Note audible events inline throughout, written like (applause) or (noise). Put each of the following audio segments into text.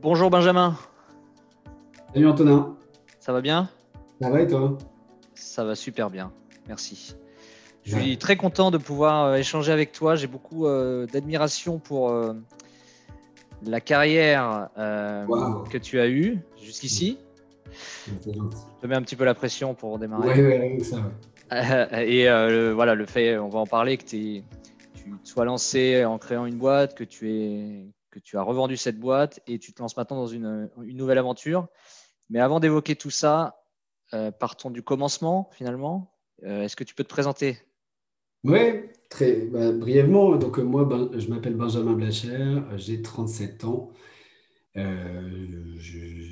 Bonjour Benjamin. Salut Antonin. Ça va bien? Ça va et toi? Ça va super bien, merci. Je suis très content de pouvoir euh, échanger avec toi. J'ai beaucoup euh, d'admiration pour euh, la carrière que tu as eue jusqu'ici. Je te mets un petit peu la pression pour démarrer. Oui, ça. (laughs) et voilà, le fait, on va en parler, que tu sois lancé en créant une boîte, que tu es tu as revendu cette boîte et tu te lances maintenant dans une, nouvelle aventure. Mais avant d'évoquer tout ça, euh, partons du commencement finalement. Euh, est-ce que tu peux te présenter? Oui, très bah, brièvement. Donc, euh, moi, ben, je m'appelle Benjamin Blacher, j'ai 37 ans.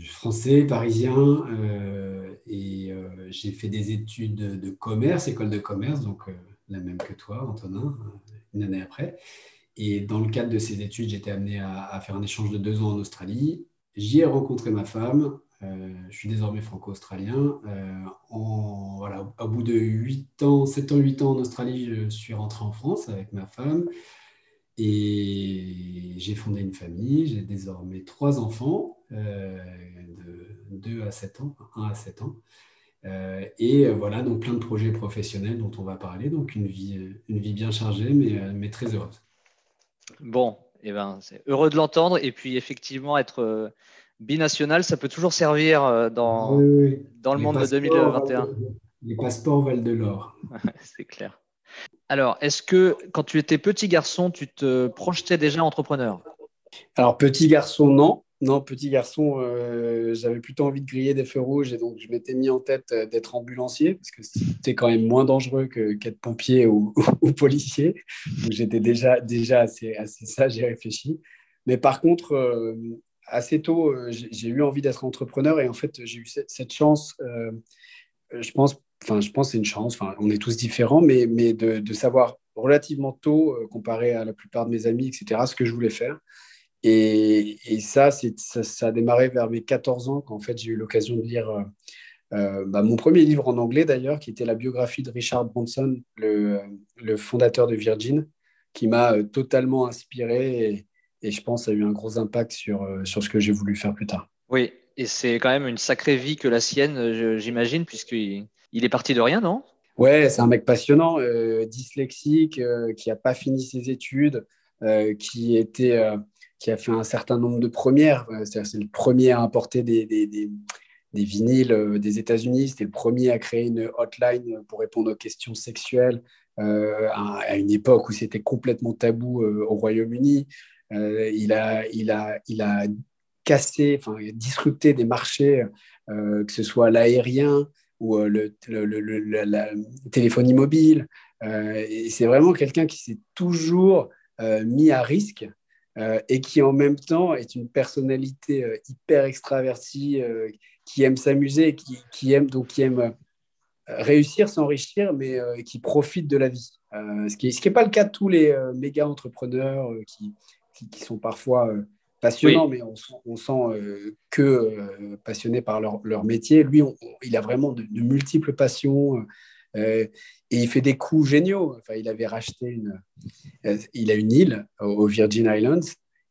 français, parisien, et j'ai fait des études de commerce, école de commerce, donc la même que toi, Antonin, une année après. Et dans le cadre de ces études, j'étais amené à, faire un échange de deux ans en Australie. J'y ai rencontré ma femme. Euh, je suis désormais franco-australien. Euh, au bout de 8 ans, 7 ans, 8 ans en Australie, je suis rentré en France avec ma femme. Et j'ai fondé une famille. J'ai désormais trois enfants euh, de 2 à 7 ans, 1 à 7 ans. et voilà, donc plein de projets professionnels dont on va parler. Donc une vie, une vie bien chargée, mais très heureuse. Bon, eh ben, c'est heureux de l'entendre. Et puis, effectivement, être euh, binational, ça peut toujours servir euh, dans, dans le monde de 2021. Les passeports valent de l'or. (laughs) c'est clair. Alors, est-ce que quand tu étais petit garçon, tu te projetais déjà entrepreneur? Alors, petit garçon, non. Non, petit garçon, euh, j'avais plutôt envie de griller des feux rouges et donc je m'étais mis en tête euh, d'être ambulancier parce que c'était quand même moins dangereux qu'être pompier ou, (laughs) policier. j'étais déjà, déjà assez, assez ça, j'ai réfléchi. Mais par contre, euh, assez tôt, j'ai eu envie d'être entrepreneur et en fait, j'ai eu cette, chance, je pense, enfin, je pense c'est une chance, enfin, on est tous différents, mais, de savoir relativement tôt, comparé à la plupart de mes amis, etc., ce que je voulais faire. Et, ça, ça, a démarré vers mes 14 ans, quand en fait, j'ai eu l'occasion de lire euh, euh, bah, mon premier livre en anglais, d'ailleurs, qui était la biographie de Richard Branson, le, fondateur de Virgin, qui m'a euh, totalement inspiré et, je pense a eu un gros impact sur, sur ce que j'ai voulu faire plus tard. Oui, et c'est quand même une sacrée vie que la sienne, j'imagine, puisqu'il il est parti de rien, non? Ouais, c'est un mec passionnant, dyslexique, qui n'a pas fini ses études, qui était qui a fait un certain nombre de premières. Euh, c'est le premier à importer des, des, des, vinyles euh, des États-Unis. C'était le premier à créer une hotline pour répondre aux questions sexuelles euh, à, une époque où c'était complètement tabou au Royaume-Uni. il, a, cassé, enfin, disrupté des marchés, que ce soit l'aérien ou le, la téléphonie mobile. et c'est vraiment quelqu'un qui s'est toujours mis à risque euh, et qui en même temps est une personnalité euh, hyper extravertie, euh, qui aime s'amuser, qui, qui, aime donc qui aime réussir, s'enrichir, mais qui profite de la vie. ce qui n'est pas le cas de tous les méga entrepreneurs qui, qui, sont parfois passionnants, mais on, on sent que passionnés par leur, leur métier. Lui, il a vraiment de, de multiples passions. Et il fait des coups géniaux. Il avait racheté une, euh, il a une île aux Virgin Islands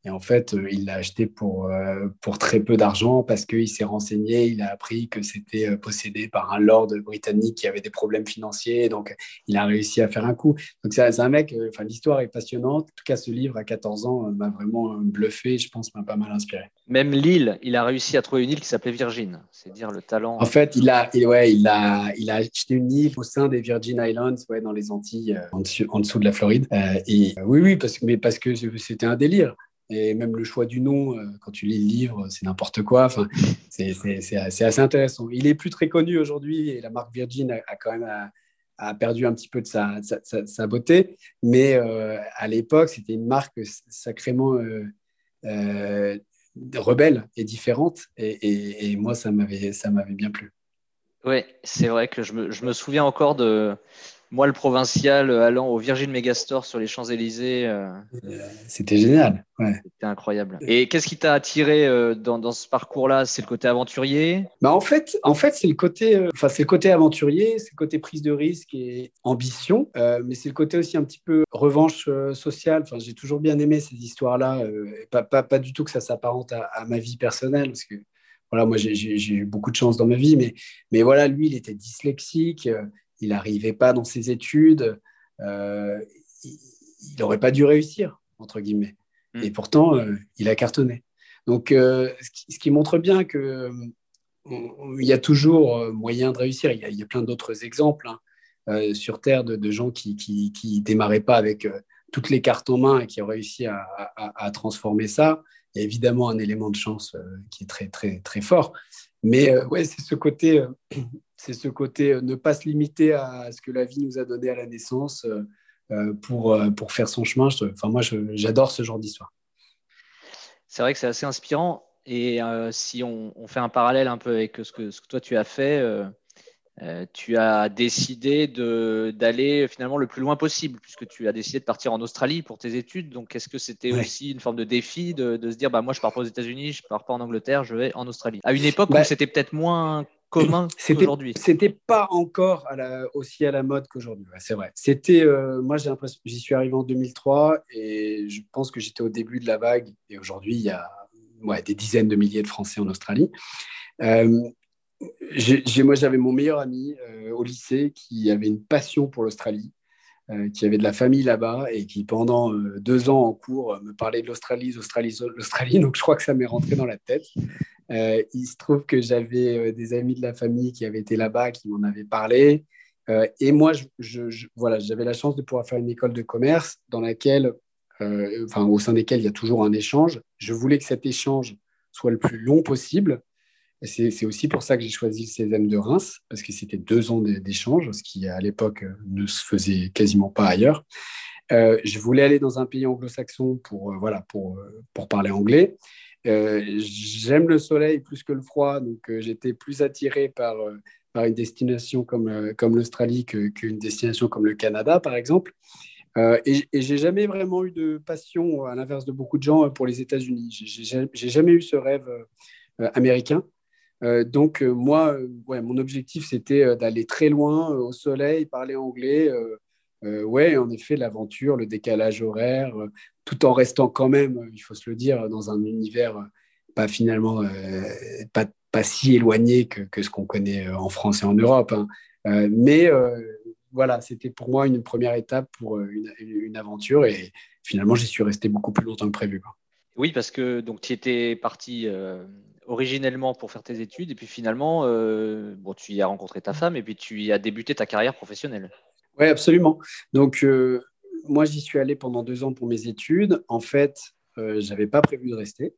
et en fait, euh, il l'a acheté pour, euh, pour très peu d'argent parce qu'il s'est renseigné, il a appris que c'était possédé par un lord britannique qui avait des problèmes financiers. Donc, il a réussi à faire un coup. Donc, c'est un mec, enfin, l'histoire est passionnante. En tout cas, ce livre, à 14 ans, m'a vraiment bluffé. Je pense m'a pas mal inspiré. Même l'île, il a réussi à trouver une île qui s'appelait Virgin. C'est dire le talent. En fait, il a, ouais, il, a, il a acheté une île au sein des Virgin Islands, ouais, dans les Antilles, en, dessous, en, dessous, de la Floride. et oui, oui, parce, mais parce que c'était un délire. Et même le choix du nom, euh, quand tu lis le livre, c'est n'importe quoi. Enfin, c'est assez intéressant. Il est plus très connu aujourd'hui et la marque Virgin a, quand même perdu un petit peu de sa, beauté. Mais euh, à l'époque, c'était une marque sacrément euh, rebelle et différente. Et, moi, ça m'avait bien plu. Oui, c'est vrai que je me, souviens encore de moi, le provincial, allant au Virgin Megastore sur les Champs-Élysées. C'était génial. C'était incroyable. Et qu'est-ce qui t'a attiré dans, dans, ce parcours-là? C'est le côté aventurier? Bah En fait, en fait c'est le, côté, le côté aventurier, c'est le côté prise de risque et ambition, mais c'est le côté aussi un petit peu revanche sociale. Enfin, J'ai toujours bien aimé ces histoires-là. Pas, pas, pas, du tout que ça s'apparente à, à ma vie personnelle, parce que voilà, moi, j'ai eu beaucoup de chance dans ma vie, mais, mais voilà, lui, il était dyslexique, euh, il n'arrivait pas dans ses études, euh, il n'aurait pas dû réussir, entre guillemets. Mm. Et pourtant, euh, il a cartonné. Donc, ce qui, montre bien que il y a toujours moyen de réussir. Il y a, plein d'autres exemples hein, sur Terre de, gens qui, qui, démarraient pas avec toutes les cartes en main et qui ont réussi à, à transformer ça il y a évidemment un élément de chance euh, qui est très, très, très fort. Mais euh, ouais, c'est ce côté, euh, c'est ce côté ne pas se limiter à ce que la vie nous a donné à la naissance pour, pour faire son chemin. Enfin, moi, j'adore ce genre d'histoire. C'est vrai que c'est assez inspirant. Et si on, on, fait un parallèle un peu avec ce que, ce que toi tu as fait, euh, tu as décidé d'aller finalement le plus loin possible, puisque tu as décidé de partir en Australie pour tes études. Donc, est-ce que c'était aussi une forme de défi de, se dire, bah, moi, je pars pas aux États-Unis, je pars pas en Angleterre, je vais en Australie? À une époque où bah, c'était peut-être moins commun qu'aujourd'hui. C'était pas encore aussi à la mode qu'aujourd'hui, c'est vrai. C'était, euh, moi, j'ai l'impression, j'y suis arrivé en 2003 et je pense que j'étais au début de la vague. Et aujourd'hui, il y a des dizaines de milliers de Français en Australie. Euh, moi, j'avais mon meilleur ami euh, au lycée qui avait une passion pour l'Australie, euh, qui avait de la famille là-bas et qui, pendant euh, deux ans en cours, me parlait de l'Australie, l'Australie, l'Australie. Donc, je crois que ça m'est rentré dans la tête. Il se trouve que j'avais des amis de la famille qui avaient été là-bas, qui m'en avaient parlé. et moi, voilà, j'avais la chance de pouvoir faire une école de commerce dans laquelle, enfin, au sein desquelles il y a toujours un échange. Je voulais que cet échange soit le plus long possible c'est aussi pour ça que j'ai choisi le CESM de Reims, parce que c'était deux ans d'échange, ce qui à l'époque euh, ne se faisait quasiment pas ailleurs. Euh, je voulais aller dans un pays anglo-saxon pour, euh, voilà, pour parler anglais. J'aime le soleil plus que le froid, donc j'étais plus attiré par, par une destination comme, comme l'Australie qu'une destination comme le Canada, par exemple. et, et j'ai jamais vraiment eu de passion, à l'inverse de beaucoup de gens, pour les États-Unis. J'ai jamais eu ce rêve américain. Euh, donc, euh, moi, euh, mon objectif, c'était d'aller très loin au soleil, parler anglais. Ouais, en effet, l'aventure, le décalage horaire, tout en restant quand même, il faut se le dire, dans un univers pas finalement pas, si éloigné que, ce qu'on connaît en France et en Europe. Hein. mais voilà, c'était pour moi une première étape pour une, aventure et finalement, j'y suis resté beaucoup plus longtemps que prévu. Oui, parce que donc tu étais parti originellement pour faire tes études et puis finalement, euh, bon, tu y as rencontré ta femme et puis tu y as débuté ta carrière professionnelle. Oui, absolument. Donc, euh, moi, j'y suis allé pendant deux ans pour mes études. En fait, euh, je n'avais pas prévu de rester.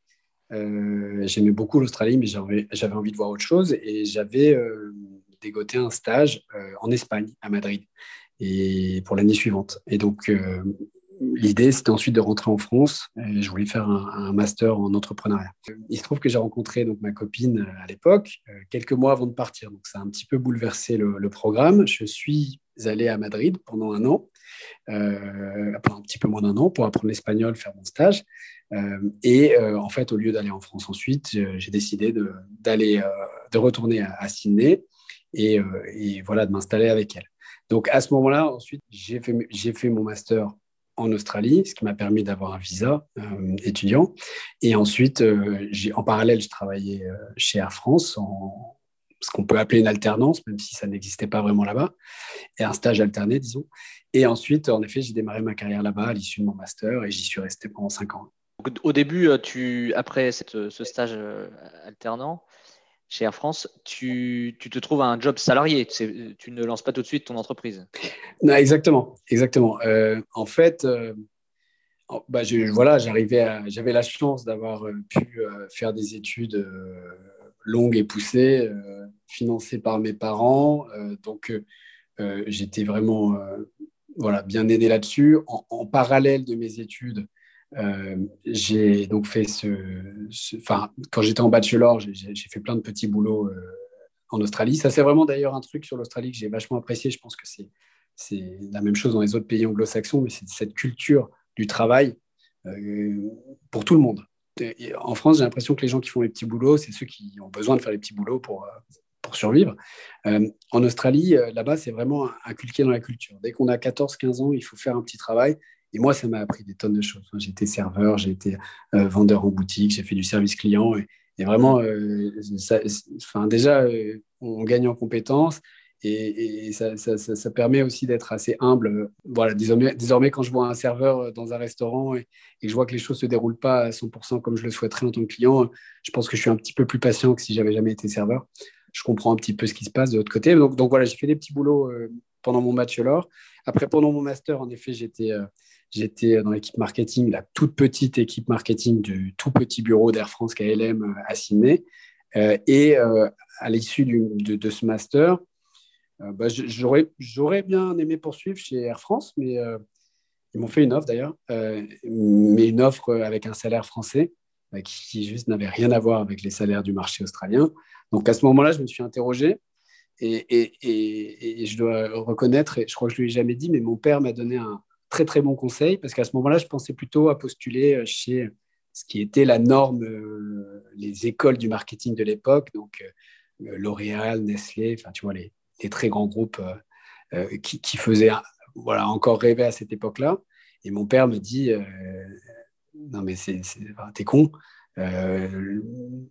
J'aimais beaucoup l'Australie, mais j'avais envie de voir autre chose et j'avais dégoté un stage en Espagne, à Madrid, et pour l'année suivante. Et donc, l'idée, c'était ensuite de rentrer en France. Je voulais faire un, master en entrepreneuriat. Il se trouve que j'ai rencontré donc, ma copine euh, à l'époque, euh, quelques mois avant de partir. Donc, ça a un petit peu bouleversé le, programme. Je suis allé à Madrid pendant un an, euh, un petit peu moins d'un an, pour apprendre l'espagnol, faire mon stage. et en fait, au lieu d'aller en France ensuite, j'ai décidé de, d'aller, de retourner à, Sydney et, voilà, de m'installer avec elle. Donc à ce moment-là, ensuite, j'ai fait, fait mon master en Australie, ce qui m'a permis d'avoir un visa euh, étudiant. Et ensuite, euh, en parallèle, je travaillais euh, chez Air France en ce qu'on peut appeler une alternance, même si ça n'existait pas vraiment là-bas, et un stage alterné, disons. Et ensuite, en effet, j'ai démarré ma carrière là-bas à l'issue de mon master et j'y suis resté pendant cinq ans. Au début, tu, après ce stage alternant, chez Air France, tu, te trouves à un job salarié. Tu, ne lances pas tout de suite ton entreprise. Non, exactement, exactement. Euh, en fait, euh, bah, voilà, j'arrivais, j'avais la chance d'avoir euh, pu faire des études longues et poussées, financées par mes parents. donc, j'étais vraiment, voilà, bien aidé là-dessus. en, parallèle de mes études, euh, j'ai donc fait ce. Enfin, quand j'étais en bachelor, j'ai fait plein de petits boulots euh, en Australie. Ça, c'est vraiment d'ailleurs un truc sur l'Australie que j'ai vachement apprécié. Je pense que c'est c'est la même chose dans les autres pays anglo-saxons, mais c'est cette culture du travail pour tout le monde. En France, j'ai l'impression que les gens qui font les petits boulots, c'est ceux qui ont besoin de faire les petits boulots pour, pour survivre. en Australie, là-bas, c'est vraiment inculqué dans la culture. Dès qu'on a 14-15 ans, il faut faire un petit travail. Et moi, ça m'a appris des tonnes de choses. J'ai été serveur, j'ai été vendeur en boutique, j'ai fait du service client. Et, vraiment, euh, enfin, déjà, euh, on gagne en compétences et, ça, ça, ça, permet aussi d'être assez humble. Voilà, désormais, désormais, quand je vois un serveur dans un restaurant et, que je vois que les choses ne se déroulent pas à 100% comme je le souhaiterais en tant que client, je pense que je suis un petit peu plus patient que si j'avais jamais été serveur. Je comprends un petit peu ce qui se passe de l'autre côté. Donc, donc voilà, j'ai fait des petits boulots euh, pendant mon bachelor. Après, pendant mon master, en effet, j'étais J'étais dans l'équipe marketing, la toute petite équipe marketing du tout petit bureau d'Air France KLM euh, à Sydney. Euh, et euh, à l'issue de, ce master, bah, j'aurais bien aimé poursuivre chez Air France, mais ils m'ont fait une offre d'ailleurs, mais une offre avec un salaire français qui, juste n'avait rien à voir avec les salaires du marché australien. Donc à ce moment-là, je me suis interrogé et, et, je dois reconnaître, et je crois que je ne lui ai jamais dit, mais mon père m'a donné un, très très bon conseil parce qu'à ce moment-là, je pensais plutôt à postuler euh, chez ce qui était la norme, euh, les écoles du marketing de l'époque, donc euh, L'Oréal, Nestlé, enfin tu vois les, les très grands groupes qui, qui, faisaient voilà encore rêver à cette époque-là. Et mon père me dit non mais c'est t'es con.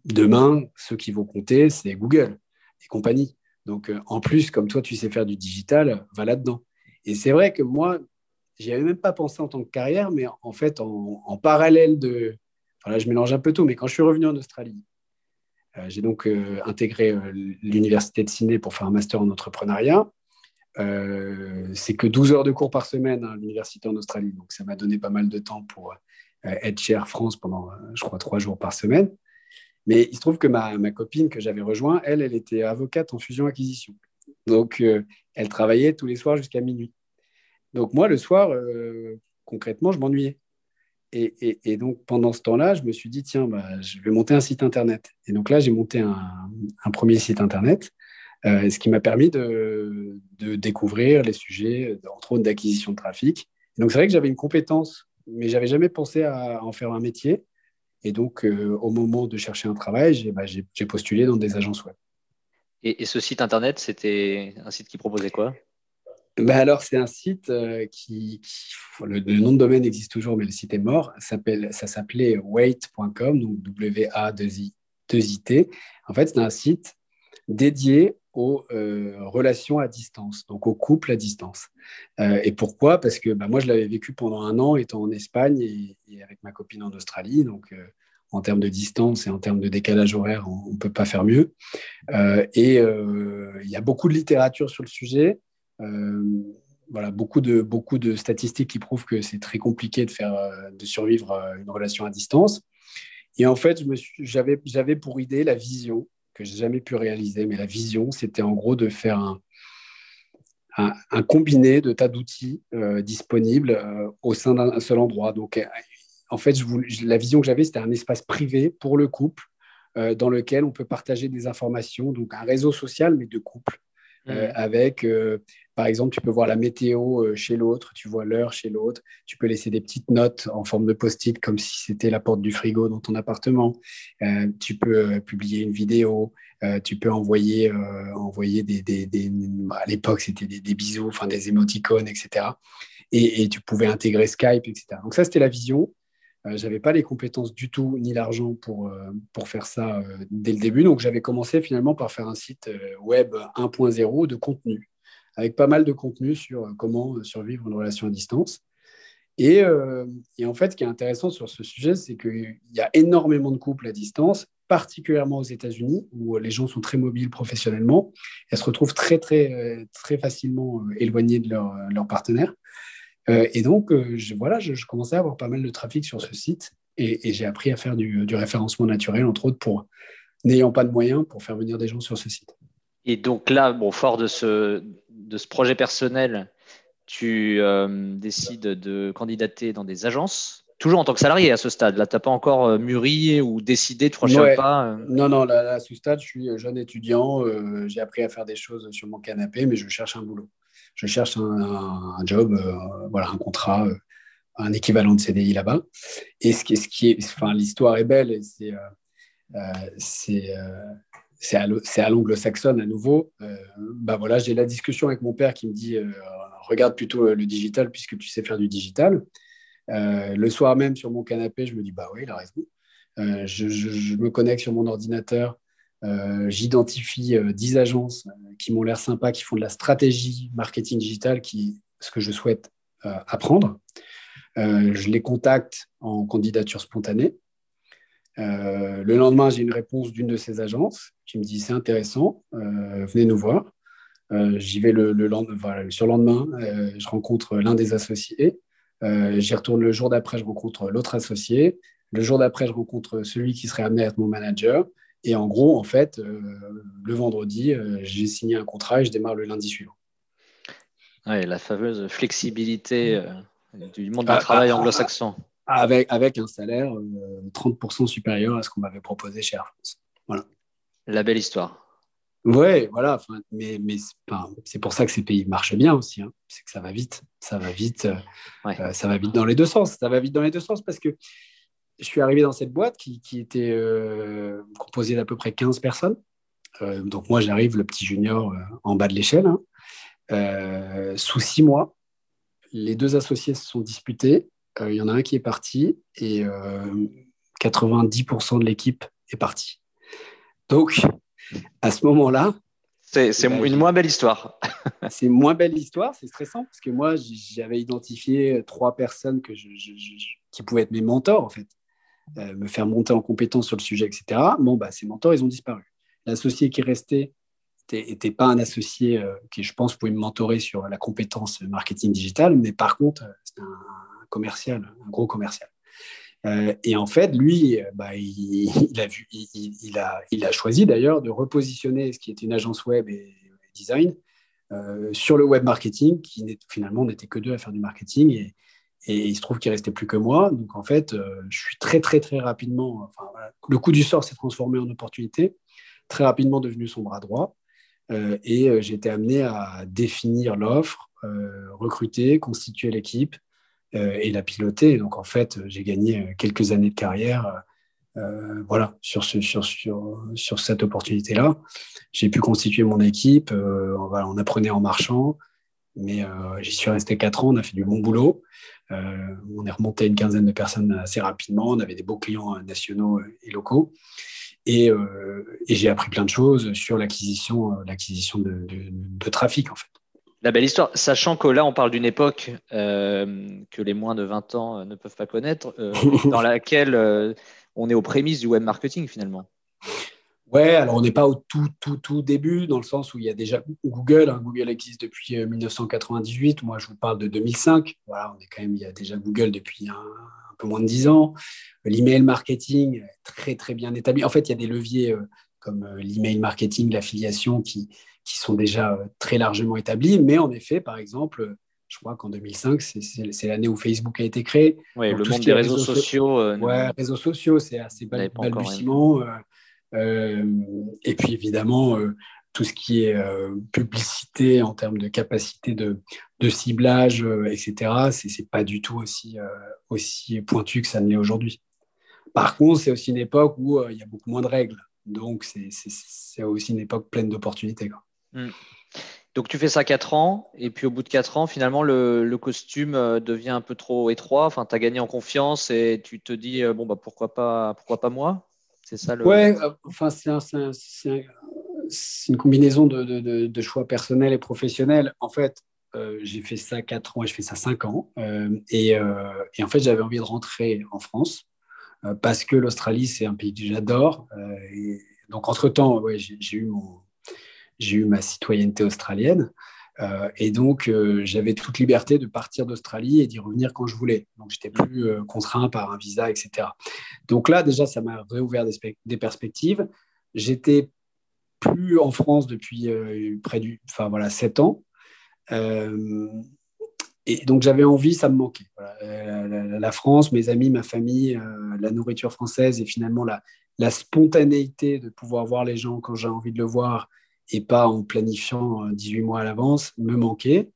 demain, ceux qui vont compter, c'est Google et compagnie. Donc, en plus, comme toi, tu sais faire du digital, va là-dedans. Et c'est vrai que moi, j'y avais même pas pensé en tant que carrière, mais en fait, en, parallèle de. Enfin je mélange un peu tout, mais quand je suis revenu en Australie, euh, j'ai donc euh, intégré euh, l'université de Sydney pour faire un master en entrepreneuriat. c'est que 12 heures de cours par semaine à l'université en Australie, donc ça m'a donné pas mal de temps pour être chez Air France pendant, je crois, trois jours par semaine. Mais il se trouve que ma, copine que j'avais rejoint, elle, elle était avocate en fusion-acquisition. Donc, elle travaillait tous les soirs jusqu'à minuit. Donc moi, le soir, euh, concrètement, je m'ennuyais. Et, donc pendant ce temps-là, je me suis dit, tiens, bah, je vais monter un site Internet. Et donc là, j'ai monté un, premier site Internet, euh, ce qui m'a permis de, découvrir les sujets, entre autres d'acquisition de trafic. donc c'est vrai que j'avais une compétence, mais j'avais jamais pensé à en faire un métier. Et donc, euh, au moment de chercher un travail, j'ai bah, postulé dans des agences web. et ce site Internet, c'était un site qui proposait quoi? Ben alors, c'est un site euh, qui, le, nom de domaine existe toujours, mais le site est mort. Ça s'appelait wait.com, donc W-A-2-I-T. En fait, c'est un site dédié aux euh, relations à distance, donc aux couples à distance. Euh, et pourquoi? Parce que ben, moi, je l'avais vécu pendant un an étant en Espagne et, avec ma copine en Australie. Donc, en termes de distance et en termes de décalage horaire, on ne peut pas faire mieux. et il y a beaucoup de littérature sur le sujet. Euh, voilà, beaucoup de, beaucoup de statistiques qui prouvent que c'est très compliqué de, faire, euh, de survivre à une relation à distance. Et en fait, j'avais, pour idée la vision, que j'ai jamais pu réaliser, mais la vision, c'était en gros de faire un, un, combiné de tas d'outils euh, disponibles au sein d'un seul endroit. Donc, en fait, la vision que j'avais, c'était un espace privé pour le couple dans lequel on peut partager des informations, donc un réseau social, mais de couple, mmh. avec par exemple, tu peux voir la météo euh, chez l'autre, tu vois l'heure chez l'autre, tu peux laisser des petites notes en forme de post-it comme si c'était la porte du frigo dans ton appartement. Euh, tu peux euh, publier une vidéo, tu peux envoyer, envoyer des, à l'époque c'était des, bisous, enfin des émoticônes, etc. Et, tu pouvais intégrer Skype, etc. Donc ça c'était la vision. Je n'avais pas les compétences du tout ni l'argent pour, pour faire ça dès le début. Donc j'avais commencé finalement par faire un site web 1.0 de contenu avec pas mal de contenu sur euh, comment euh, survivre une relation à distance. Euh, et, en fait, ce qui est intéressant sur ce sujet, c'est qu'il y a énormément de couples à distance, particulièrement aux États-Unis, où les gens sont très mobiles professionnellement et se retrouvent très, très, très facilement éloignés de leur, leur partenaire. Et donc, je, voilà, je, commençais à avoir pas mal de trafic sur ce site et, j'ai appris à faire du, du, référencement naturel, entre autres, pour n'ayant pas de moyens pour faire venir des gens sur ce site. Et donc là, bon, fort de ce, de ce projet personnel, tu euh, décides de candidater dans des agences Toujours en tant que salarié à ce stade. Là, tu n'as pas encore euh, mûri ou décidé de franchir pas euh Non, non, là, à ce stade, je suis jeune étudiant. j'ai appris à faire des choses sur mon canapé, mais je cherche un boulot. Je cherche un, job, voilà, un contrat, un équivalent de CDI là-bas. Et ce qui, ce qui est, enfin, l'histoire est belle, c'est c'est c'est à l'anglo-saxonne à nouveau. bah voilà, j'ai la discussion avec mon père qui me dit regarde plutôt le digital puisque tu sais faire du digital. le soir même sur mon canapé, je me dis bah oui, il a raison. Je, me connecte sur mon ordinateur, euh, j'identifie 10 euh, agences euh, qui m'ont l'air sympas, qui font de la stratégie marketing digital, qui ce que je souhaite apprendre. je les contacte en candidature spontanée. le lendemain, j'ai une réponse d'une de ces agences qui me dit c'est intéressant, venez nous voir. J'y vais le, le sur le lendemain, je rencontre l'un des associés. J'y retourne le jour d'après, je rencontre l'autre associé. Le jour d'après, je rencontre celui qui serait amené à être mon manager. Et en gros, en fait, euh, le vendredi, euh, j'ai signé un contrat et je démarre le lundi suivant. la fameuse flexibilité euh, du monde du ah, travail ah, anglo-saxon. Ah, avec, avec un salaire 30% supérieur à ce qu'on m'avait proposé chez Air France. Voilà. La belle histoire. Oui, voilà. Mais, mais c'est pour ça que ces pays marchent bien aussi. Hein. C'est que ça va vite. Ça va vite. ça va vite dans les deux sens. Ça va vite dans les deux sens parce que je suis arrivé dans cette boîte qui, était euh, composée d'à peu près 15 personnes. Euh, donc moi, j'arrive, le petit junior, euh, en bas de l'échelle. Hein. sous six mois, les deux associés se sont disputés. Il y en a un qui est parti et 90% de l'équipe est partie. Donc, à ce moment-là... C'est une moins belle histoire. (laughs) c'est moins belle histoire, c'est stressant parce que moi, j'avais identifié trois personnes que qui pouvaient être mes mentors, en fait. Euh, me faire monter en compétence sur le sujet, etc. Bon, bah, ces mentors, ils ont disparu. L'associé qui restait n'était pas un associé euh, qui, je pense, pouvait me mentorer sur la compétence marketing digital, mais par contre, euh, c'était un, commercial, un gros commercial. et en fait, lui, bah, (laughs) il, a vu, il, a, il, a, choisi d'ailleurs de repositionner ce qui était une agence web et, design sur le web marketing, qui finalement n'était que deux à faire du marketing. Et, et il se trouve qu'il restait plus que moi. Donc en fait, euh, je suis très très très rapidement. Le coup du sort s'est transformé en opportunité. Très rapidement devenu son bras droit. Euh, et euh, j'ai été amené à définir l'offre, recruter, constituer l'équipe et la piloter. donc en fait, j'ai gagné quelques années de carrière. voilà, sur, ce, sur, sur, sur cette opportunité-là. J'ai pu constituer mon équipe, on, on, apprenait en marchant, mais j'y suis resté quatre ans, on a fait du bon boulot. Euh, on est remonté à une quinzaine de personnes assez rapidement. On avait des beaux clients nationaux et locaux. Et, euh, j'ai appris plein de choses sur l'acquisition euh, l'acquisition de, trafic, en fait. La belle histoire, sachant que là, on parle d'une époque que les moins de 20 ans ne peuvent pas connaître, (laughs) dans laquelle on est aux prémices du web marketing finalement. Ouais, alors on n'est pas au tout, tout, tout début, dans le sens où il y a déjà Google. Hein. Google existe depuis 1998. Euh, Moi, je vous parle de 2005. Voilà, on est quand même, il y a déjà Google depuis un, peu moins de 10 ans. L'email marketing, très, très bien établi. En fait, il y a des leviers euh, comme euh, l'email marketing, l'affiliation, qui, qui sont déjà très largement établis. Mais en effet, par exemple, je crois qu'en 2005, c'est l'année où Facebook a été créé. Oui, le monde des réseaux, sociaux. ouais, réseaux sociaux, c'est assez balbutiement. Euh, et puis évidemment, euh, tout ce qui est euh, publicité en termes de capacité de, ciblage, etc., ce n'est pas du tout aussi, pointu que ça ne l'est aujourd'hui. Par contre, c'est aussi une époque où il y a beaucoup moins de règles. Donc, c'est aussi une époque pleine d'opportunités. Hmm. Donc, tu fais ça 4 ans, et puis au bout de 4 ans, finalement, le, le costume devient un peu trop étroit. Enfin, tu as gagné en confiance et tu te dis, bon, bah, pourquoi, pas, pourquoi pas moi? C'est ça le. Ouais, euh, enfin, c'est une combinaison de, choix personnels et professionnels. En fait, euh, j'ai fait ça 4 ans et je fais ça 5 ans. Euh, et, en fait, j'avais envie de rentrer en France parce que l'Australie, c'est un pays que j'adore. donc, entre-temps, ouais, j'ai eu, eu ma citoyenneté australienne. Euh, et donc, euh, j'avais toute liberté de partir d'Australie et d'y revenir quand je voulais. Donc, j'étais plus euh, contraint par un visa, etc. Donc là, déjà, ça m'a réouvert des, perspectives. J'étais plus en France depuis près du, enfin voilà, sept ans. et donc, j'avais envie, ça me manquait. la, France, mes amis, ma famille, la nourriture française et finalement la, la spontanéité de pouvoir voir les gens quand j'ai envie de le voir et pas en planifiant 18 euh, mois à l'avance me manquait.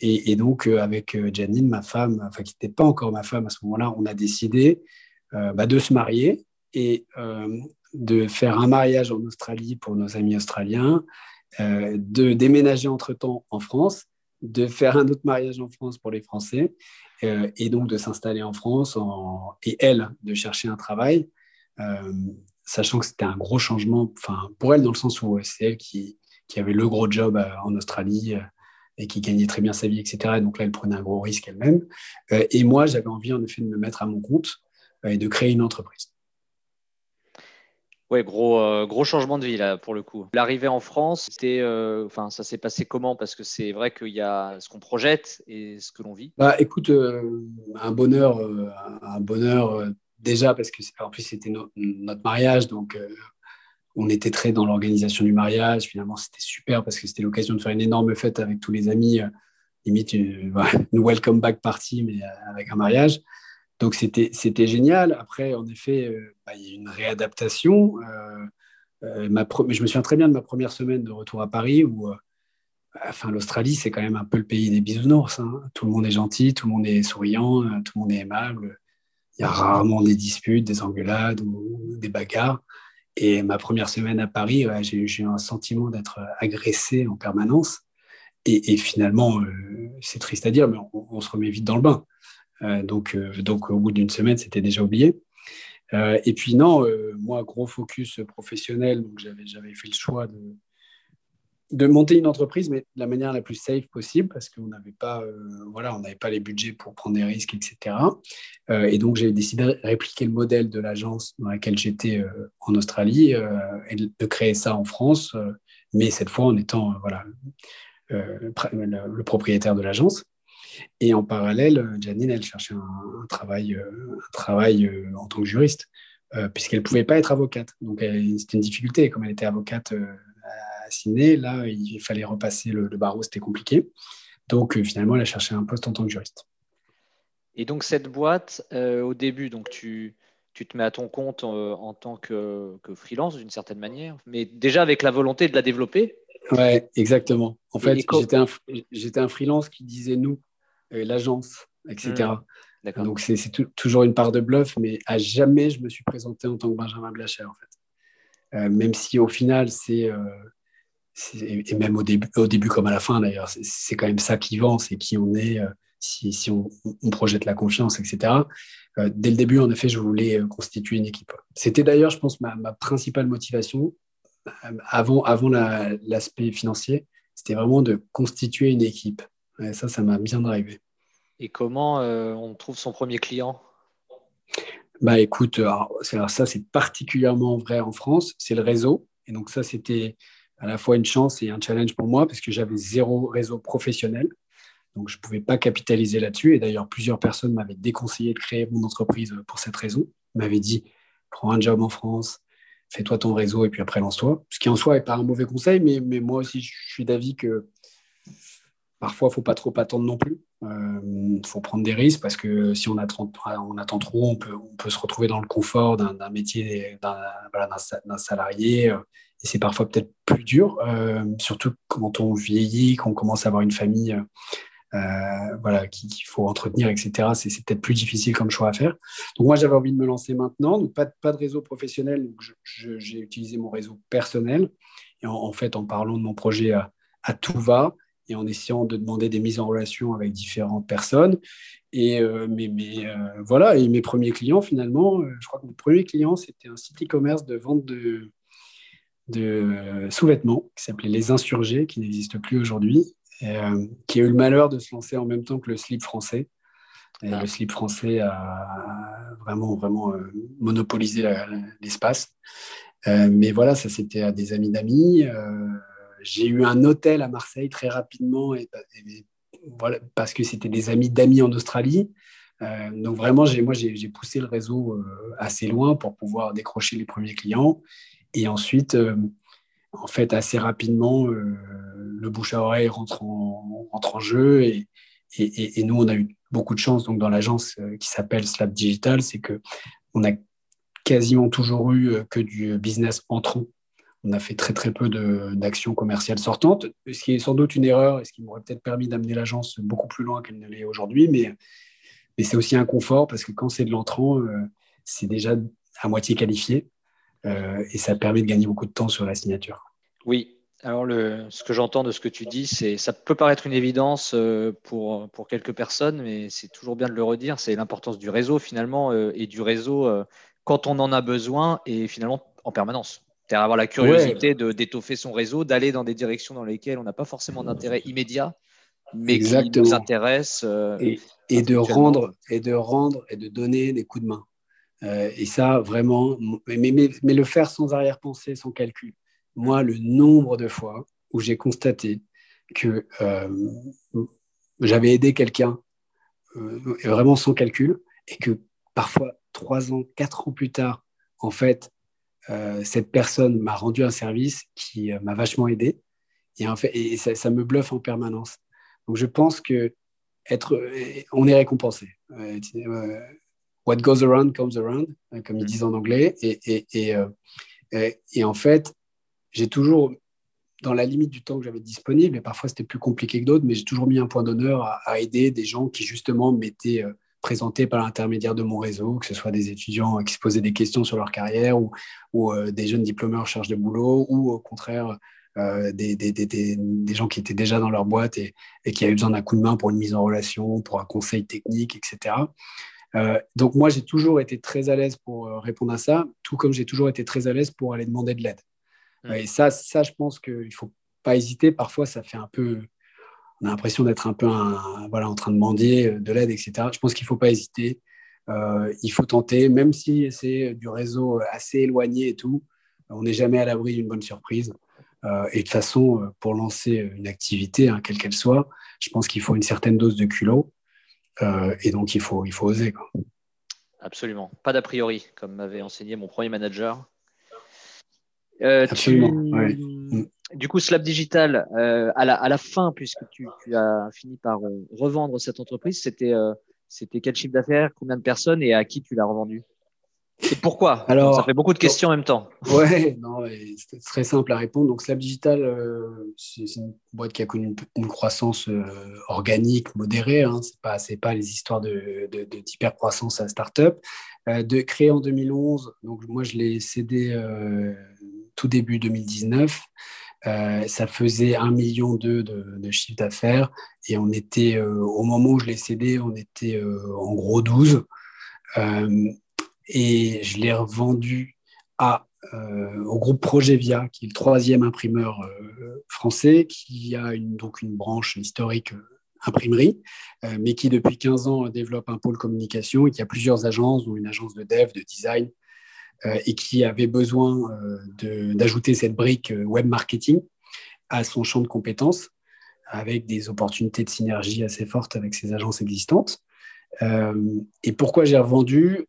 Et, donc, avec Janine, ma femme, enfin qui n'était pas encore ma femme à ce moment-là, on a décidé bah, de se marier et de faire un mariage en Australie pour nos amis australiens, de déménager entre-temps en France, de faire un autre mariage en France pour les Français, et donc de s'installer en France, et elle, de chercher un travail. Euh, sachant que c'était un gros changement pour elle, dans le sens où c'est elle qui, avait le gros job euh, en Australie euh, et qui gagnait très bien sa vie, etc. donc là, elle prenait un gros risque elle-même. et moi, j'avais envie, en effet, de me mettre à mon compte et de créer une entreprise. Oui, gros, gros changement de vie là pour le coup. L'arrivée en France, c'était, enfin, ça s'est passé comment? Parce que c'est vrai qu'il y a ce qu'on projette et ce que l'on vit. Bah, écoute, un bonheur, un bonheur déjà parce que en plus c'était notre mariage, donc euh, on était très dans l'organisation du mariage. Finalement, c'était super parce que c'était l'occasion de faire une énorme fête avec tous les amis, euh, limite (laughs) une, welcome back party, mais euh, avec un mariage. Donc c'était génial. Après, en effet, bah, il y a une réadaptation. ma je me souviens très bien de ma première semaine de retour à Paris où enfin, l'Australie, c'est quand même un peu le pays des bisounours. Hein. Tout le monde est gentil, tout le monde est souriant, tout le monde est aimable il y a rarement des disputes, des engueulades ou des bagarres. Et ma première semaine à Paris, j'ai eu un sentiment d'être agressé en permanence. Et, finalement, euh, c'est triste à dire, mais on, se remet vite dans le bain. Euh, donc, euh, donc, au bout d'une semaine, c'était déjà oublié. et puis, non, moi, gros focus professionnel. Donc, j'avais fait le choix de, de monter une entreprise, mais de la manière la plus safe possible, parce qu'on n'avait pas, euh, voilà, pas les budgets pour prendre des risques, etc. Euh, et donc, j'ai décidé de répliquer le modèle de l'agence dans laquelle j'étais euh, en Australie et de créer ça en France, mais cette fois en étant, voilà, le, propriétaire de l'agence. Et en parallèle, Janine, elle cherchait un, travail, un travail en tant que juriste, puisqu'elle ne pouvait pas être avocate. Donc, c'était une difficulté, comme elle était avocate Là, il fallait repasser le, barreau, c'était compliqué. Donc, euh, finalement, elle a cherché un poste en tant que juriste. Et donc, cette boîte, euh, au début, donc tu, tu te mets à ton compte euh, en tant que, freelance d'une certaine manière, mais déjà avec la volonté de la développer. Ouais, exactement. En fait, j'étais un, freelance qui disait nous, l'agence, etc. Mmh, donc, c'est toujours une part de bluff, mais à jamais je me suis présenté en tant que Benjamin Blacher, en fait. même si au final, c'est et même au début, au début comme à la fin d'ailleurs, c'est quand même ça qui vend, c'est qui on est, euh, si, si on, projette la confiance, etc. Euh, dès le début, en effet, je voulais euh, constituer une équipe. C'était d'ailleurs, je pense, ma, principale motivation avant, avant l'aspect financier, c'était vraiment de constituer une équipe. Et ça, ça m'a bien drivé. Et comment on trouve son premier client? Bah écoute, alors, ça c'est particulièrement vrai en France, c'est le réseau. Et donc ça c'était à la fois une chance et un challenge pour moi parce que j'avais zéro réseau professionnel. Donc, je ne pouvais pas capitaliser là-dessus. Et d'ailleurs, plusieurs personnes m'avaient déconseillé de créer mon entreprise pour cette raison. Ils m'avaient dit, prends un job en France, fais-toi ton réseau et puis après lance-toi. Ce qui en soi n'est pas un mauvais conseil, mais, mais moi aussi, je suis d'avis que parfois, il ne faut pas trop attendre non plus. Il euh, faut prendre des risques parce que si on attend, trop, on peut, on peut se retrouver dans le confort d'un métier, d'un salarié et c'est parfois peut-être plus dur, euh, surtout quand on vieillit, qu'on commence à avoir une famille euh, voilà, qu'il faut entretenir, etc. C'est peut-être plus difficile comme choix à faire. Donc moi, j'avais envie de me lancer maintenant. Donc pas, pas de réseau professionnel, donc j'ai utilisé mon réseau personnel. Et en, fait, en parlant de mon projet à, tout va et en essayant de demander des mises en relation avec différentes personnes. Et euh, mais, voilà, et mes premiers clients, finalement, je crois que mon premier client, c'était un site e-commerce de vente de, de sous-vêtements qui s'appelait Les Insurgés, qui n'existe plus aujourd'hui, euh, qui a eu le malheur de se lancer en même temps que le slip français. Et ah. Le slip français a vraiment, vraiment euh, monopolisé l'espace. Euh, mais voilà, ça c'était à des amis d'amis. j'ai eu un hôtel à Marseille très rapidement, et, voilà, parce que c'était des amis d'amis en Australie. donc vraiment, moi, j'ai poussé le réseau assez loin pour pouvoir décrocher les premiers clients. Et ensuite, euh, en fait, assez rapidement, euh, le bouche à oreille rentre en, jeu. Et, nous, on a eu beaucoup de chance donc, dans l'agence euh, qui s'appelle Slap Digital, c'est qu'on a quasiment toujours eu que du business entrant on a fait très très peu d'actions commerciales sortantes, ce qui est sans doute une erreur et ce qui m'aurait peut-être permis d'amener l'agence beaucoup plus loin qu'elle ne l'est aujourd'hui. Mais, c'est aussi un confort parce que quand c'est de l'entrant, c'est déjà à moitié qualifié et ça permet de gagner beaucoup de temps sur la signature. Oui. Alors, le, ce que j'entends de ce que tu dis, c'est ça peut paraître une évidence euh, pour, pour quelques personnes, mais c'est toujours bien de le redire. C'est l'importance du réseau finalement et du réseau quand on en a besoin et finalement en permanence. C'est-à-dire avoir la curiosité d'étoffer son réseau, d'aller dans des directions dans lesquelles on n'a pas forcément d'intérêt immédiat, mais qui nous intéressent. Euh, et, de rendre, et de rendre et de donner des coups de main. Euh, et ça, vraiment, mais, le faire sans arrière-pensée, sans calcul. Moi, le nombre de fois où j'ai constaté que euh, j'avais aidé quelqu'un vraiment sans calcul et que parfois, trois ans, quatre ans plus tard, en fait, euh, cette personne m'a rendu un service qui euh, m'a vachement aidé. Et, en fait, et ça, me bluffe en permanence. Donc je pense que être, euh, on est récompensé. What goes around comes around, comme ils mm. disent en anglais. Et, et, et en fait, j'ai toujours, dans la limite du temps que j'avais disponible, et parfois c'était plus compliqué que d'autres, mais j'ai toujours mis un point d'honneur à, à, aider des gens qui justement m'étaient présentés par l'intermédiaire de mon réseau, que ce soit des étudiants qui se posaient des questions sur leur carrière ou, ou euh, des jeunes diplômés en recherche de boulot ou au contraire euh, des, des, des, des, gens qui étaient déjà dans leur boîte et, et qui avaient besoin d'un coup de main pour une mise en relation, pour un conseil technique, etc. Euh, donc moi, j'ai toujours été très à l'aise pour répondre à ça, tout comme j'ai toujours été très à l'aise pour aller demander de l'aide. Mmh. Et ça, ça, je pense qu'il ne faut pas hésiter. Parfois, ça fait un peu on a l'impression d'être un peu voilà, en train de mendier euh, de l'aide, etc. Je pense qu'il ne faut pas hésiter. Euh, il faut tenter, même si c'est du réseau assez éloigné et tout, on n'est jamais à l'abri d'une bonne surprise. Euh, et de toute façon, pour lancer une activité, hein, quelle qu'elle soit, je pense qu'il faut une certaine dose de culot. Et donc, il faut, il faut oser. Absolument. Pas d'a priori, comme m'avait enseigné mon premier manager. Absolument. Du coup, Slab Digital, euh, à, la, à, la, fin, puisque tu, tu as fini par euh, revendre cette entreprise, c'était euh, c'était quel chiffre d'affaires, combien de personnes et à qui tu l'as revendu? Et pourquoi? Alors, Ça fait beaucoup de questions en même temps. (laughs) Ouais, non, c'est très simple à répondre. Donc, Slab Digital, c'est une boîte qui a connu une, croissance organique, modérée. Hein. Ce n'est pas, pas les histoires de, de, à start-up. de créer en 2011, donc moi, je l'ai cédé tout début 2019. Euh, ça faisait un million de, de chiffre d'affaires et on était, euh, au moment où je l'ai cédé, on était euh, en gros 12. Et je l'ai revendu à, au groupe Progevia, qui est le troisième imprimeur français, qui a une, donc une branche historique imprimerie, mais qui depuis 15 ans développe un pôle communication et qui a plusieurs agences, dont une agence de dev, de design, euh, et qui avait besoin euh, d'ajouter cette brique euh, web marketing à son champ de compétences avec des opportunités de synergie assez fortes avec ses agences existantes. et pourquoi j'ai revendu?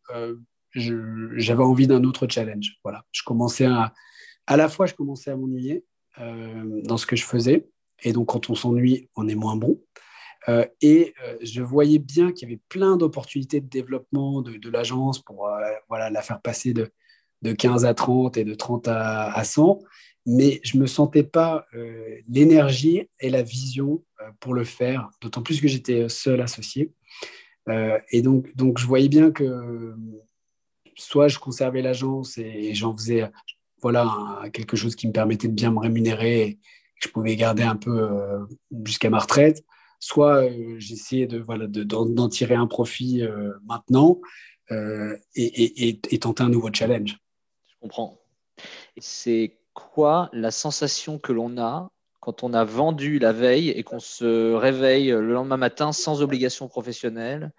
J'avais envie d'un autre challenge. Voilà, je commençais à, à la fois, je commençais à m'ennuyer dans ce que je faisais. Et donc, quand on s'ennuie, on est moins bon. et je voyais bien qu'il y avait plein d'opportunités de développement de, l'agence pour voilà, la faire passer de, de 15 à 30 et de 30 à, 100, mais je ne me sentais pas euh, l'énergie et la vision euh, pour le faire, d'autant plus que j'étais seul associé. Euh, et donc, donc, je voyais bien que soit je conservais l'agence et, j'en faisais voilà, quelque chose qui me permettait de bien me rémunérer et que je pouvais garder un peu jusqu'à ma retraite, soit j'essayais de, voilà, d'en, tirer un profit maintenant et, et tenter un nouveau challenge comprends. C'est quoi la sensation que l'on a quand on a vendu la veille et qu'on se réveille le lendemain matin sans obligation professionnelle,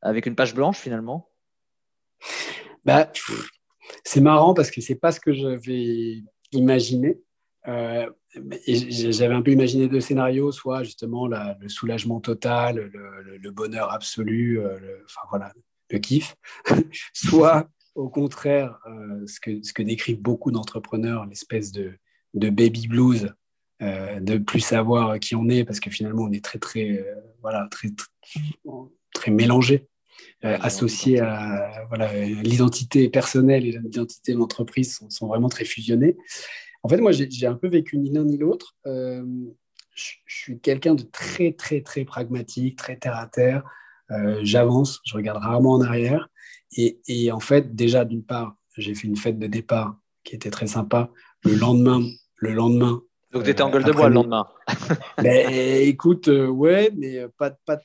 avec une page blanche finalement? Bah, C'est marrant parce que c'est pas ce que j'avais imaginé. Euh, j'avais un peu imaginé deux scénarios, soit justement le soulagement total, le, bonheur absolu, euh, enfin voilà, le kiff, (laughs) soit au contraire, euh, ce, que, ce que décrivent beaucoup d'entrepreneurs, l'espèce de, baby blues, euh, de plus savoir qui on est, parce que finalement, on est très, très, voilà, très, très, mélangé, associé à voilà, l'identité personnelle et l'identité de l'entreprise sont, sont, vraiment très fusionnés. En fait, moi, j'ai un peu vécu ni l'un ni l'autre. je, suis quelqu'un de très, très, très pragmatique, très terre à terre. J'avance, je regarde rarement en arrière. Et, et en fait, déjà, d'une part, j'ai fait une fête de départ qui était très sympa. Le lendemain, le lendemain. Donc, tu étais en gueule de bois le lendemain. (laughs) ben, écoute, ouais, mais pas, pas,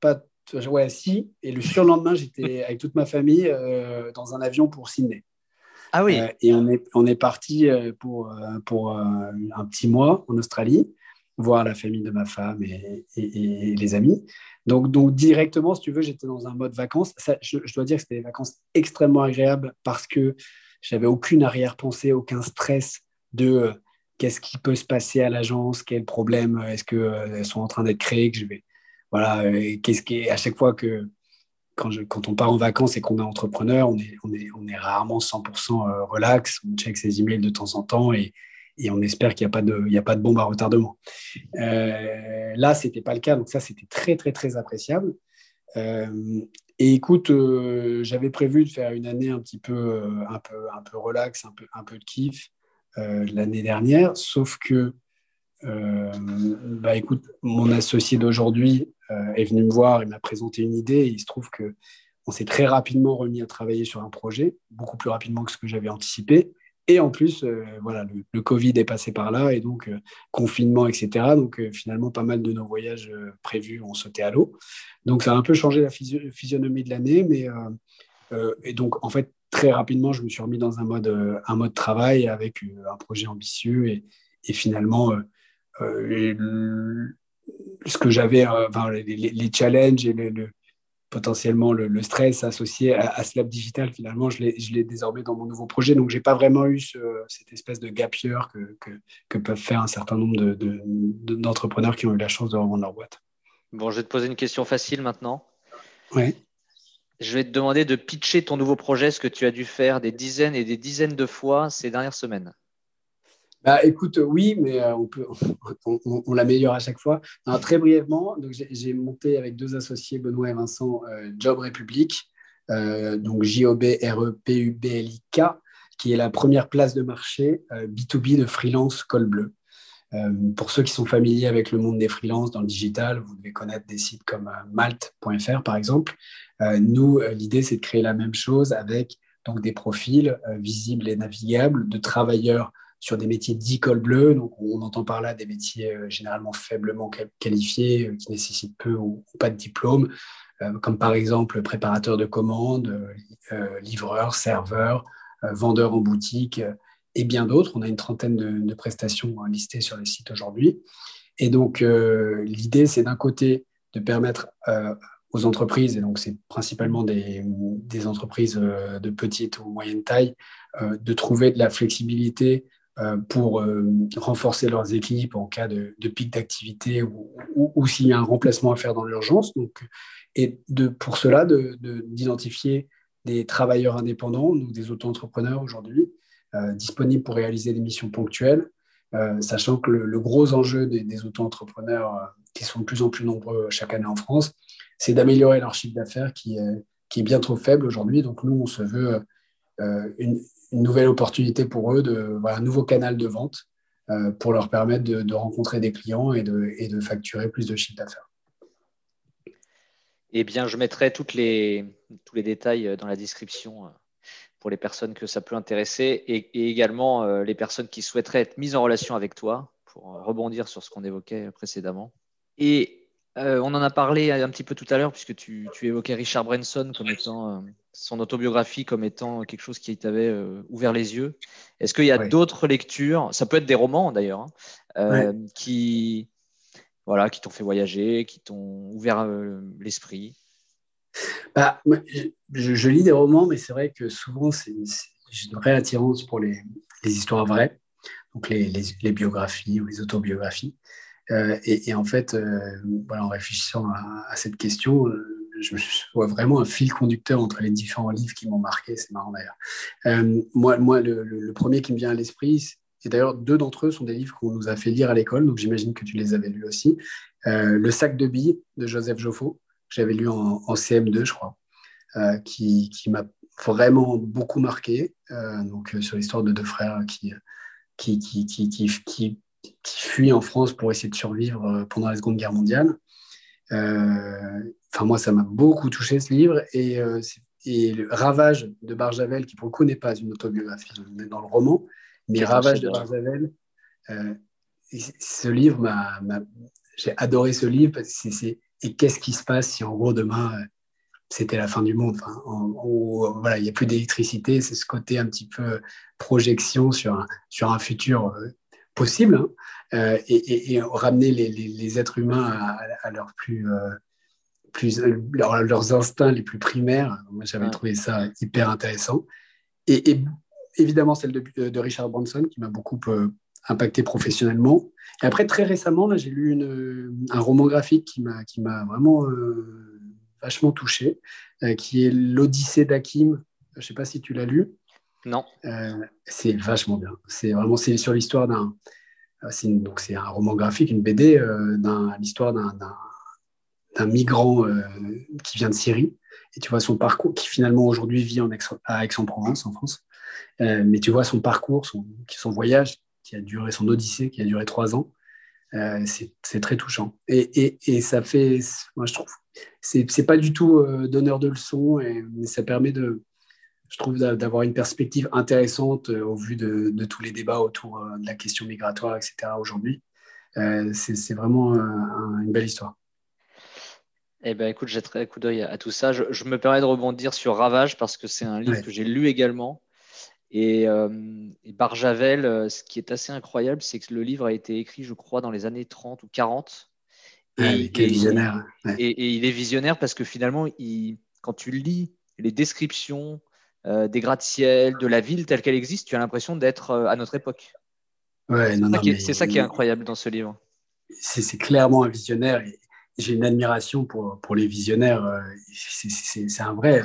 pas, ouais, si. Et le surlendemain, j'étais (laughs) avec toute ma famille euh, dans un avion pour Sydney. Ah oui. Euh, et on est, on est parti euh, pour, pour un petit mois en Australie, voir la famille de ma femme et, et, les amis. Donc, donc, directement, si tu veux, j'étais dans un mode vacances. Ça, je, dois dire que c'était des vacances extrêmement agréables parce que j'avais aucune arrière-pensée, aucun stress de qu'est-ce qui peut se passer à l'agence, quel problème est-ce qu'elles sont en train d'être créés, que je vais voilà, qu'est-ce qui à chaque fois que quand, je, quand, on part en vacances et qu'on est entrepreneur, on est, on est, on est rarement 100% euh, relax, on check ses emails de temps en temps et, et on espère qu'il n'y a, pas de, a pas de bombe à retardement. Euh, là, ce n'était pas le cas, donc ça, c'était très, très, très appréciable. Euh, et écoute, j'avais prévu de faire une année un petit peu, un peu, un peu relax, un peu, un peu de kiff l'année dernière, sauf que bah écoute, mon associé d'aujourd'hui euh, est venu me voir et m'a présenté une idée. Et il se trouve que on s'est très rapidement remis à travailler sur un projet, beaucoup plus rapidement que ce que j'avais anticipé. Et en plus, euh, voilà, le, Covid est passé par là, et donc euh, confinement, etc. Donc finalement, pas mal de nos voyages prévus ont sauté à l'eau. Donc ça a un peu changé la physionomie de l'année, mais et donc en fait très rapidement, je me suis remis dans un mode, un mode travail avec un projet ambitieux et finalement ce que j'avais, euh, les, challenges et le, potentiellement le, stress associé à, Slab Digital, finalement, je l'ai désormais dans mon nouveau projet. Donc, je n'ai pas vraiment eu cette espèce de gap year que, que, peuvent faire un certain nombre d'entrepreneurs de, qui ont eu la chance de revendre leur boîte. Bon, je vais te poser une question facile maintenant. Oui. Je vais te demander de pitcher ton nouveau projet, ce que tu as dû faire des dizaines et des dizaines de fois ces dernières semaines. Bah, écoute, oui, mais euh, on, l'améliore à chaque fois. très brièvement, j'ai monté avec deux associés, Benoît et Vincent, euh, Job République, euh, donc J-O-B-R-E-P-U-B-L-I-K, qui est la première place de marché B2B de freelance col bleu. pour ceux qui sont familiers avec le monde des freelances dans le digital, vous devez connaître des sites comme malte.fr par exemple. nous, l'idée, c'est de créer la même chose avec donc, des profils visibles et navigables de travailleurs sur des métiers dits col bleu. Donc, on entend par là des métiers euh, généralement faiblement qualifiés, euh, qui nécessitent peu ou, pas de diplôme, euh, comme par exemple préparateur de commandes, livreur, serveur, vendeur en boutique et bien d'autres. On a une trentaine de, prestations listées sur le site aujourd'hui. Et donc, l'idée, c'est d'un côté de permettre aux entreprises, et donc c'est principalement des, entreprises de petite ou moyenne taille, de trouver de la flexibilité pour euh, renforcer leurs équipes en cas de, pic d'activité ou, s'il y a un remplacement à faire dans l'urgence. Donc, et pour cela, d'identifier des travailleurs indépendants, donc des auto-entrepreneurs aujourd'hui, euh, disponibles pour réaliser des missions ponctuelles, sachant que le, gros enjeu des, des auto-entrepreneurs, qui sont de plus en plus nombreux chaque année en France, c'est d'améliorer leur chiffre d'affaires qui, qui est bien trop faible aujourd'hui. Donc nous, on se veut une, une nouvelle opportunité pour eux, de, un nouveau canal de vente euh, pour leur permettre de, rencontrer des clients et de, et de facturer plus de chiffre d'affaires. Eh bien, je mettrai toutes les, tous les détails euh, dans la description euh, pour les personnes que ça peut intéresser et, également les personnes qui souhaiteraient être mises en relation avec toi pour rebondir sur ce qu'on évoquait précédemment. Et on en a parlé un petit peu tout à l'heure puisque tu, tu, évoquais Richard Branson comme étant son autobiographie comme étant quelque chose qui t'avait euh, ouvert les yeux. Est-ce qu'il y a d'autres lectures, ça peut être des romans d'ailleurs, hein, euh, qui voilà, qui t'ont fait voyager, qui t'ont ouvert euh, l'esprit? Bah, je, lis des romans, mais c'est vrai que souvent, j'ai une vraie attirance pour les, histoires vraies, donc les, biographies ou les autobiographies. Et, en fait, voilà, en réfléchissant à, à cette question, je, vois vraiment un fil conducteur entre les différents livres qui m'ont marqué. C'est marrant d'ailleurs. Euh, moi, moi le, premier qui me vient à l'esprit, et d'ailleurs deux d'entre eux sont des livres qu'on nous a fait lire à l'école, donc j'imagine que tu les avais lus aussi. Euh, le sac de billes de Joseph Joffo, que j'avais lu en, CM2, je crois, euh, qui, qui m'a vraiment beaucoup marqué. donc sur l'histoire de deux frères qui qui, qui, qui, qui, fuit en France pour essayer de survivre pendant la Seconde Guerre mondiale. Enfin, moi, ça m'a beaucoup touché ce livre. Et, et le Ravage de Barjavel, qui pour le coup n'est pas une autobiographie, on est dans le roman, mais Ravage de Barjavel, ce livre m'a. J'ai adoré ce livre parce que c'est. Et qu'est-ce qui se passe si en gros demain c'était la fin du monde? Enfin, voilà, il n'y a plus d'électricité. C'est ce côté un petit peu projection sur un, sur un futur euh, possible hein. euh, et, ramener les, les, êtres humains à, leur plus, euh, plus leurs instincts les plus primaires. Moi, j'avais trouvé ça hyper intéressant. Et, évidemment, celle de, de, Richard Branson qui m'a beaucoup impacté professionnellement. Et après, très récemment, j'ai lu une, un roman graphique qui m'a vraiment vachement touché, euh, qui est l'Odyssée d'Hakim. Je ne sais pas si tu l'as lu. Non. Euh, c'est vachement bien. C'est vraiment c'est sur l'histoire d'un. Euh, donc c'est un roman graphique, une BD, d'un l'histoire d'un migrant qui vient de Syrie. Et tu vois son parcours, qui finalement aujourd'hui vit en à Aix-en-Provence, en France. mais tu vois son parcours, son, son voyage, qui a duré, son odyssée, qui a duré trois ans. c'est très touchant. Et, et, ça fait, moi je trouve, c'est pas du tout euh, donneur de leçons, et, mais ça permet de, je trouve, d'avoir une perspective intéressante euh, au vu de, tous les débats autour euh, de la question migratoire, etc. aujourd'hui. c'est vraiment une belle histoire. Eh ben, écoute, jetterai un coup d'œil à, tout ça. Je, me permets de rebondir sur Ravage parce que c'est un livre que j'ai lu également. Et, Barjavel, ce qui est assez incroyable, c'est que le livre a été écrit, je crois, dans les années 30 ou 40. Ah et, visionnaire. Et, il est visionnaire parce que finalement, il, quand tu lis les descriptions euh, des gratte-ciel, de la ville telle qu'elle existe, tu as l'impression d'être euh, à notre époque. Ouais, c'est ça, qui est incroyable dans ce livre. C'est clairement un visionnaire. J'ai une admiration pour, pour les visionnaires. Euh, c'est un vrai,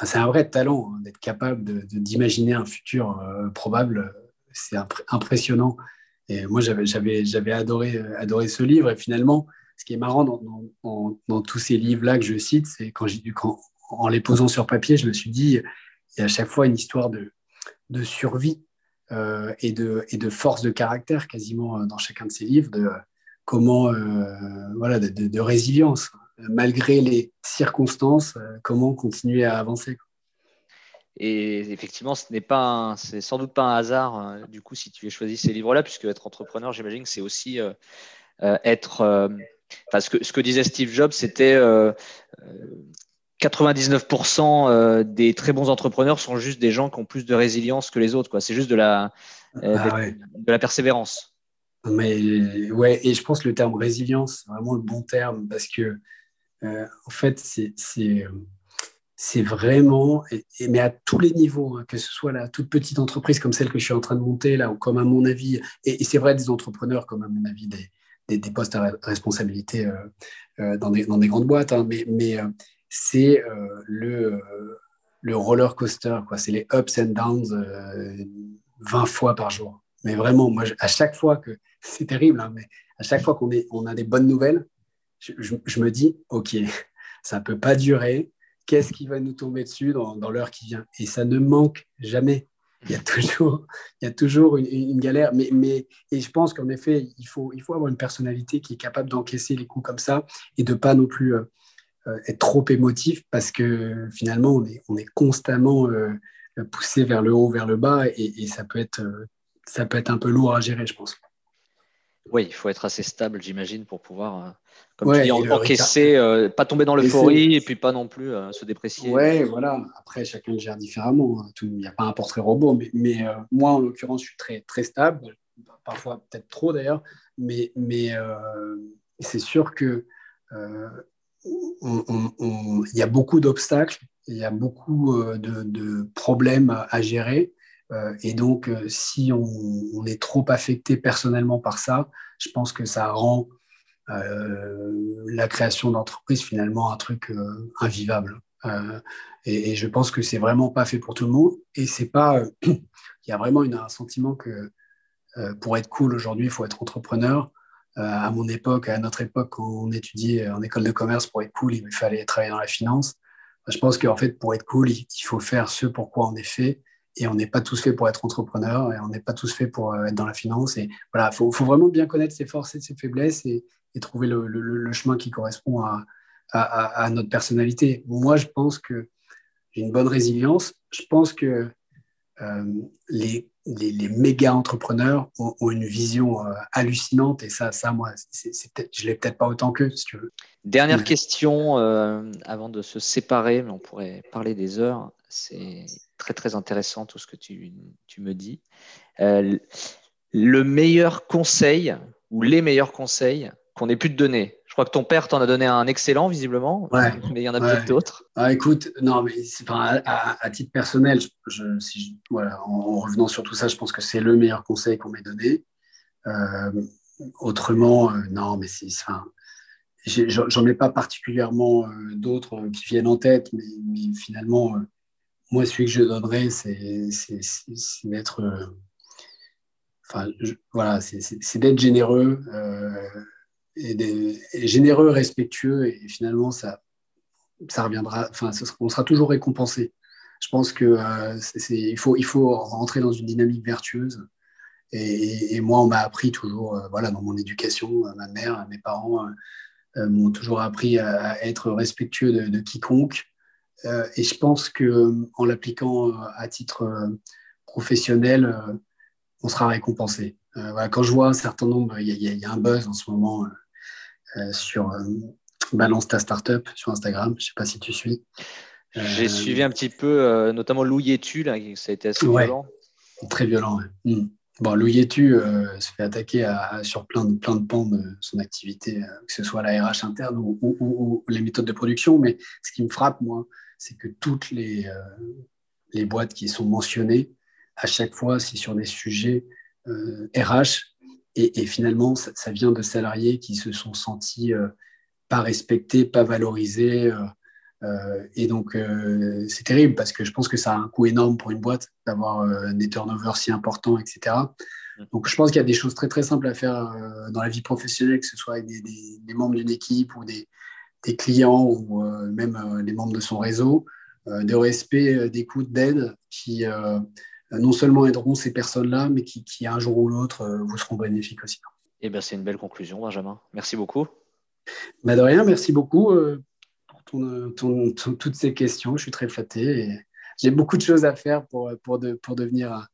un vrai talent hein, d'être capable d'imaginer un futur probable. C'est impressionnant. Et moi, j'avais adoré, adoré ce livre. Et finalement, ce qui est marrant dans, tous ces livres-là que je cite, c'est quand j'ai en les posant sur papier, je me suis dit, il y a à chaque fois une histoire de, de survie euh, et, de, et de force de caractère quasiment euh, dans chacun de ces livres, comment, euh, voilà, de, résilience, malgré les circonstances, comment continuer à avancer. Et effectivement, ce n'est pas, c'est sans doute pas un hasard. du coup, si tu as choisi ces livres-là, puisque être entrepreneur, j'imagine que c'est aussi être ce, que, disait Steve Jobs, c'était 99% euh, euh, des très bons entrepreneurs sont juste des gens qui ont plus de résilience que les autres. C'est juste de la, euh, ah de, la persévérance. Mais ouais, et je pense que le terme résilience, c'est vraiment le bon terme parce que, en fait, c'est vraiment, mais à tous les niveaux, hein, que ce soit la toute petite entreprise comme celle que je suis en train de monter là, ou comme à mon avis, et c'est vrai des entrepreneurs comme à mon avis des, des, postes à responsabilité euh, euh, dans, des, dans, des, grandes boîtes, hein, mais, mais euh, c'est le, le roller coaster, quoi. C'est les ups and downs 20 fois par jour. Mais vraiment, moi, à chaque fois que (laughs) c'est terrible, hein, mais à chaque fois qu'on on a des bonnes nouvelles, je, je, me dis, OK, (laughs) ça ne peut pas durer. Qu'est-ce qui va nous tomber dessus dans, dans l'heure qui vient? Et ça ne manque jamais il y a toujours, il y a toujours une, galère. Mais, mais, et je pense qu'en effet, il faut, il faut avoir une personnalité qui est capable d'encaisser les coups comme ça et de pas non plus euh, euh, être trop émotif parce que finalement, on est, on est constamment euh, poussé vers le haut, vers le bas et ça, peut être, ça peut être un peu lourd à gérer, je pense. Oui, il faut être assez stable, j'imagine, pour pouvoir, euh, comme tu dis, encaisser, euh, pas tomber dans l'euphorie et puis pas non plus euh, se déprécier. Oui, voilà. Après, chacun le gère différemment. Hein. Il n'y a pas un portrait robot, mais, moi, en l'occurrence, je suis très, très stable, parfois peut-être trop d'ailleurs, mais, mais c'est sûr que il y a beaucoup d'obstacles, il y a beaucoup de, de problèmes à gérer. Euh, et donc, euh, si on, est trop affecté personnellement par ça, je pense que ça rend euh, la création d'entreprise finalement un truc invivable. Et, je pense que c'est vraiment pas fait pour tout le monde. Et c'est pas. (clears throat) Il y a vraiment un sentiment que pour être cool aujourd'hui, il faut être entrepreneur. à mon époque, à notre époque, quand on étudiait en école de commerce, pour être cool, il fallait travailler dans la finance. Je pense qu'en fait, pour être cool, il faut faire ce pour quoi on est fait et on n'est pas tous faits pour être entrepreneur et on n'est pas tous faits pour être dans la finance. Et voilà, il faut, vraiment bien connaître ses forces et ses faiblesses et, trouver le, chemin qui correspond à, à, notre personnalité. Moi, je pense que j'ai une bonne résilience. Je pense que les les, méga entrepreneurs ont, une vision euh, hallucinante et ça, ça moi, je ne l'ai peut-être pas autant qu'eux, si tu veux. Dernière question euh, avant de se séparer, mais on pourrait parler des heures. C'est très très intéressant tout ce que tu, tu me dis. Euh, le meilleur conseil ou les meilleurs conseils qu'on ait pu te donner je crois que ton père t'en a donné un excellent, visiblement, mais il y en a peut-être d'autres. Ah, écoute, non, mais à, titre personnel, je, si voilà, en, revenant sur tout ça, je pense que c'est le meilleur conseil qu'on m'ait donné. Euh, autrement, euh, non, mais c'est, j'en ai pas particulièrement euh, d'autres qui viennent en tête, mais, finalement, moi, celui que je donnerais, c'est, d'être, enfin, voilà, c'est, d'être généreux et, généreux, respectueux, et finalement, ça, ça reviendra, on sera toujours récompensé. Je pense que euh, faut, il faut rentrer dans une dynamique vertueuse. Et, moi, on m'a appris toujours, euh, voilà, dans mon éducation, euh, ma mère, mes parents m'ont toujours appris à, être respectueux de, quiconque. Et je pense que en l'appliquant à titre professionnel, on sera récompensé. Voilà, quand je vois un certain nombre, il y, y, a un buzz en ce moment euh, sur euh, Balance ta startup sur Instagram. Je ne sais pas si tu suis. J'ai euh, suivi un petit peu, notamment Louis Etu, là, ça a été assez violent. Très violent, hmm. Bon, Louis Etu se fait attaquer sur plein de, plein de pans de son activité, que ce soit la RH interne ou, les méthodes de production. Mais ce qui me frappe, moi, c'est que toutes les, les boîtes qui sont mentionnées, à chaque fois, c'est sur des sujets RH et, finalement, ça, vient de salariés qui se sont sentis euh, pas respectés, pas valorisés. Euh, euh, et donc, c'est terrible parce que je pense que ça a un coût énorme pour une boîte d'avoir des turnovers si importants, etc. Mmh. Donc, je pense qu'il y a des choses très, très simples à faire dans la vie professionnelle, que ce soit avec des, membres d'une équipe ou des, des clients ou même les membres de son réseau, de respect, d'écoute, d'aide qui euh, non seulement aideront ces personnes-là, mais qui, un jour ou l'autre euh, vous seront bénéfiques aussi. Eh bien, c'est une belle conclusion, Benjamin. Merci beaucoup. Bah, de rien, merci beaucoup euh, toutes ces questions. Je suis très flatté et j'ai beaucoup de choses à faire pour, pour, pour devenir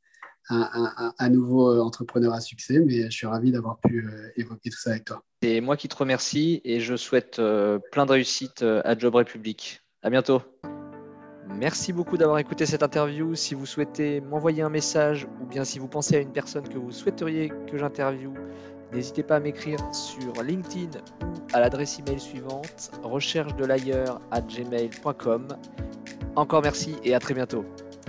un, nouveau entrepreneur à succès, mais je suis ravi d'avoir pu évoquer tout ça avec toi. C'est moi qui te remercie et je souhaite plein de réussite à Job République. À bientôt. Merci beaucoup d'avoir écouté cette interview. Si vous souhaitez m'envoyer un message ou bien si vous pensez à une personne que vous souhaiteriez que j'interviewe, n'hésitez pas à m'écrire sur LinkedIn ou à l'adresse email suivante recherche de gmail.com. Encore merci et à très bientôt.